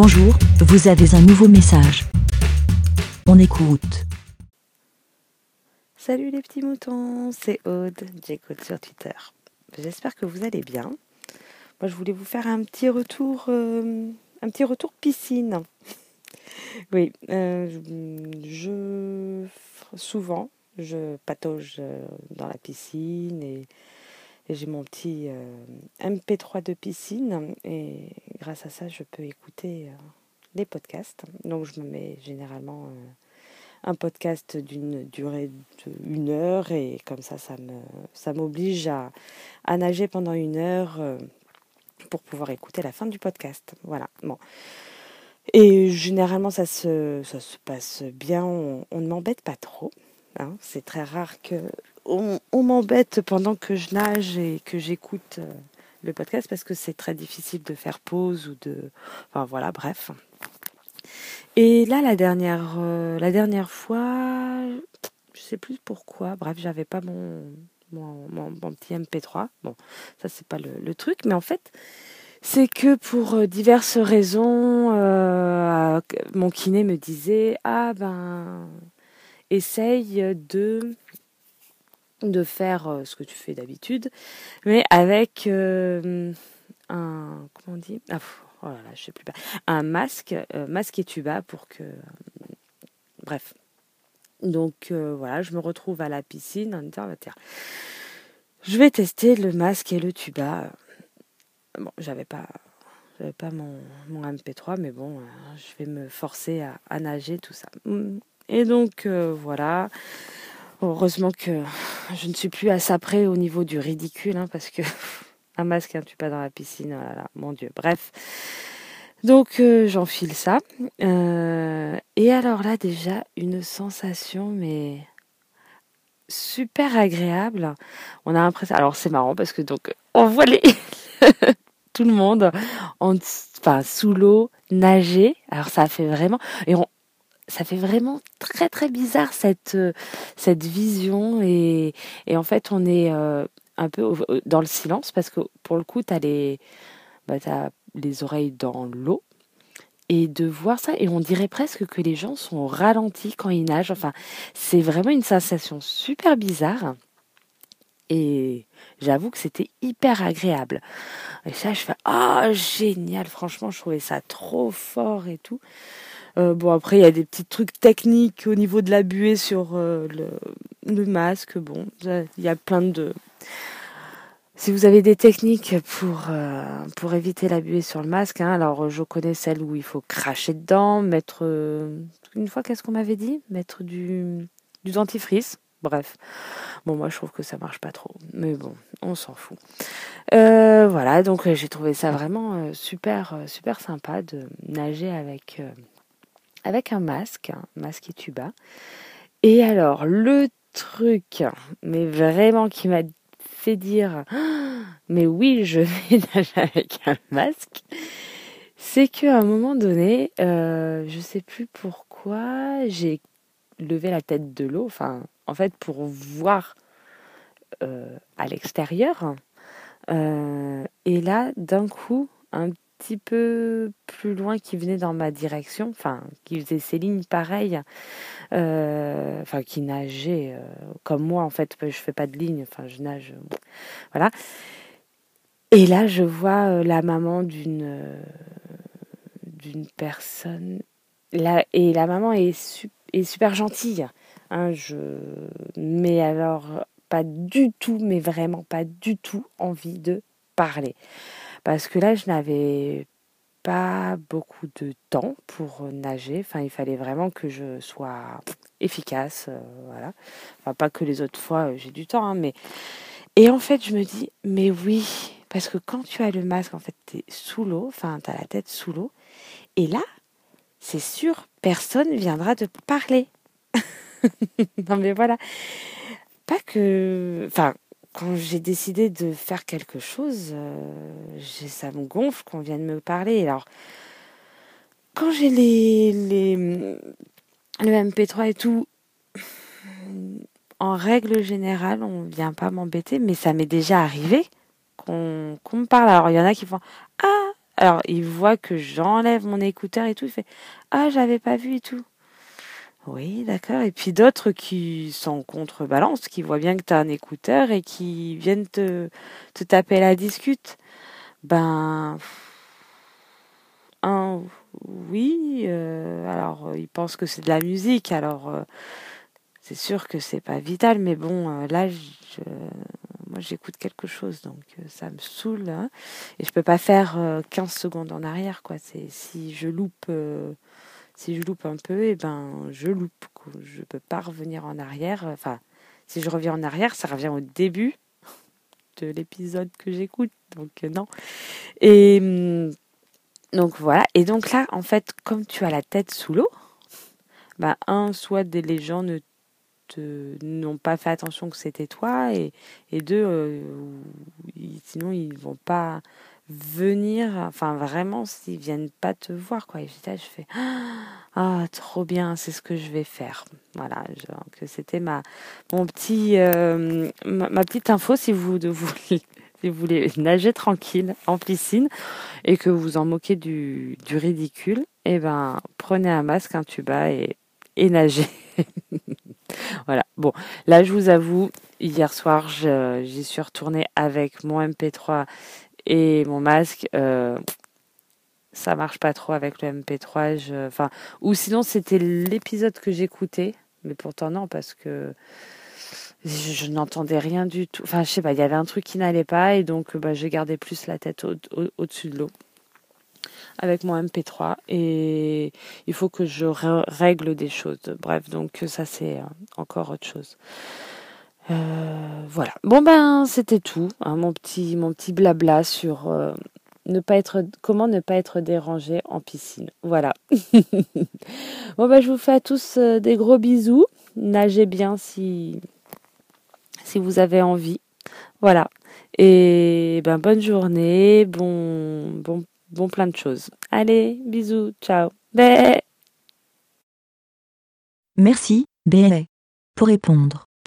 Bonjour, vous avez un nouveau message. On écoute. Salut les petits moutons, c'est Aude, j'écoute sur Twitter. J'espère que vous allez bien. Moi je voulais vous faire un petit retour, euh, un petit retour piscine. oui, euh, je souvent je patauge euh, dans la piscine et, j'ai mon petit MP3 de piscine et grâce à ça je peux écouter les podcasts. Donc je me mets généralement un podcast d'une durée d'une heure et comme ça ça me ça m'oblige à, à, nager pendant une heure euh, pour pouvoir écouter la fin du podcast. Voilà. Bon. Et généralement ça se, ça se passe bien, on, ne m'embête pas trop. Hein. C'est très rare que on, m'embête pendant que je nage et que j'écoute euh, le podcast parce que c'est très difficile de faire pause ou de enfin voilà bref et là, la dernière, euh, la dernière fois, je sais plus pourquoi. Bref, j'avais pas mon, mon, petit MP3. Bon, ça c'est pas le, truc, mais en fait, c'est que pour euh, diverses raisons, mon kiné me disait ah ben essaye de de faire ce que tu fais d'habitude, mais avec un comment on dit? Ah, oh je sais plus un masque, euh, masque et tuba pour que, bref. Donc euh, voilà, je me retrouve à la piscine en disant, je vais tester le masque et le tuba. Bon, j'avais pas, j'avais pas mon, mon, MP3, mais bon, euh, je vais me forcer à, nager, tout ça. Et donc voilà. Heureusement que je ne suis plus à ça près au niveau du ridicule, hein, parce que un masque, un tuba dans la piscine, voilà, mon Dieu. Bref. Donc euh, j'enfile ça. Euh, et alors là déjà, une sensation, mais super agréable. On a l'impression... Alors c'est marrant parce que donc on voit les... tout le monde en, enfin, sous l'eau nager. Alors ça fait vraiment... Et on, ça fait vraiment très très bizarre cette cette vision et, et en fait on est euh, un peu dans le silence parce que pour le coup, tu as, les, bah, les oreilles dans l'eau. Et de voir ça, et on dirait presque que les gens sont ralentis quand ils nagent. Enfin, c'est vraiment une sensation super bizarre. Et j'avoue que c'était hyper agréable. Et ça, je fais Ah, génial, franchement, je trouvais ça trop fort et tout. Euh, bon, après, il y a des petits trucs techniques au niveau de la buée sur euh, le, masque. Bon, il y a plein de, si vous avez des techniques pour, euh, éviter la buée sur le masque, hein, alors je connais celle où il faut cracher dedans, mettre... Une fois, qu'est-ce qu'on m'avait dit? Mettre du, du dentifrice. Bref. Bon, moi, je trouve que ça marche pas trop. Mais bon, on s'en fout. Voilà, donc j'ai trouvé ça vraiment super, super sympa de nager avec, avec un masque, masque et tuba. Et alors, le truc, mais vraiment qui m'a fait dire mais oui, je vais nager avec un masque, c'est qu'à un moment donné, euh, je sais plus pourquoi, j'ai levé la tête de l'eau, enfin, en fait, pour voir euh, à l'extérieur. Euh, et là, d'un coup, un petit peu plus loin qui venait dans ma direction, enfin qui faisait ses lignes pareilles, euh, enfin qui nageait euh, comme moi en fait, je fais pas de ligne, enfin je nage, voilà. Et là je vois euh, la maman d'une d'une personne, là et la maman est, est super gentille, hein, je, mais alors pas du tout, mais vraiment pas du tout envie de parler. Parce que là, je n'avais pas beaucoup de temps pour nager. Enfin, il fallait vraiment que je sois efficace. Euh, voilà. Enfin, pas que les autres fois, euh, j'ai du temps, hein, mais. Et en fait, je me dis, mais oui, parce que quand tu as le masque, en fait, tu es sous l'eau, enfin, tu as la tête sous l'eau. Et là, c'est sûr, personne viendra te parler. non, mais voilà. Pas que. Enfin, quand j'ai décidé de faire quelque chose, euh, ça me gonfle qu'on vienne me parler. Alors, quand j'ai les, les, le MP3 et tout, en règle générale, on ne vient pas m'embêter, mais ça m'est déjà arrivé qu'on me parle. Alors, il y en a qui font Ah, Alors, il voit que j'enlève mon écouteur et tout. Il fait Ah, j'avais pas vu et tout. Oui, d'accord. Et puis d'autres qui sont contrebalance, qui voient bien que tu as un écouteur et qui viennent te, te taper la discute. Ben. Un, oui. euh, alors, ils pensent que c'est de la musique. Alors, euh, c'est sûr que c'est pas vital. Mais bon, euh, là, moi, j'écoute quelque chose. Donc, euh, ça me saoule. hein. Et je peux pas faire euh, 15 secondes en arrière, quoi. C'est si je loupe. Si je loupe un peu, et ben je loupe. quoi. Je peux pas revenir en arrière. Enfin, si je reviens en arrière, ça revient au début de l'épisode que j'écoute. Donc euh, non. Et hum, donc voilà. Et donc là, en fait, comme tu as la tête sous l'eau, bah un, soit les gens ne n'ont pas fait attention que c'était toi, et, et deux, euh, ils- sinon ils vont pas venir. Enfin vraiment, s'ils viennent pas te voir, quoi. Et j'étais là, je fais ah trop bien, c'est ce que je vais faire. Voilà, que c'était ma mon petit euh, ma, petite info si vous de vous si vous voulez nager tranquille en piscine et que vous en moquez du, du ridicule, eh ben prenez un masque, un tuba et, et nagez. voilà. Bon, là je vous avoue, hier soir j'y suis retournée avec mon MP3 et mon masque. euh, ça marche pas trop avec le MP3. je- Enfin, ou sinon c'était l'épisode que j'écoutais, mais pourtant non parce que je, je n'entendais rien du tout. Enfin, je sais pas, il y avait un truc qui n'allait pas et donc bah, j'ai gardé plus la tête au- au- au-dessus de l'eau avec mon MP3 et il faut que je règle des choses. Bref, donc ça c'est euh, encore autre chose. Euh, voilà. Bon ben c'était tout, hein, mon petit mon petit blabla sur euh, ne pas être comment ne pas être dérangé en piscine. Voilà. bon ben je vous fais à tous euh, des gros bisous. Nagez bien si si vous avez envie. Voilà. Et ben bonne journée, bon bon bon plein de choses. Allez, bisous, ciao. Bé. Merci, BLA. Pour répondre,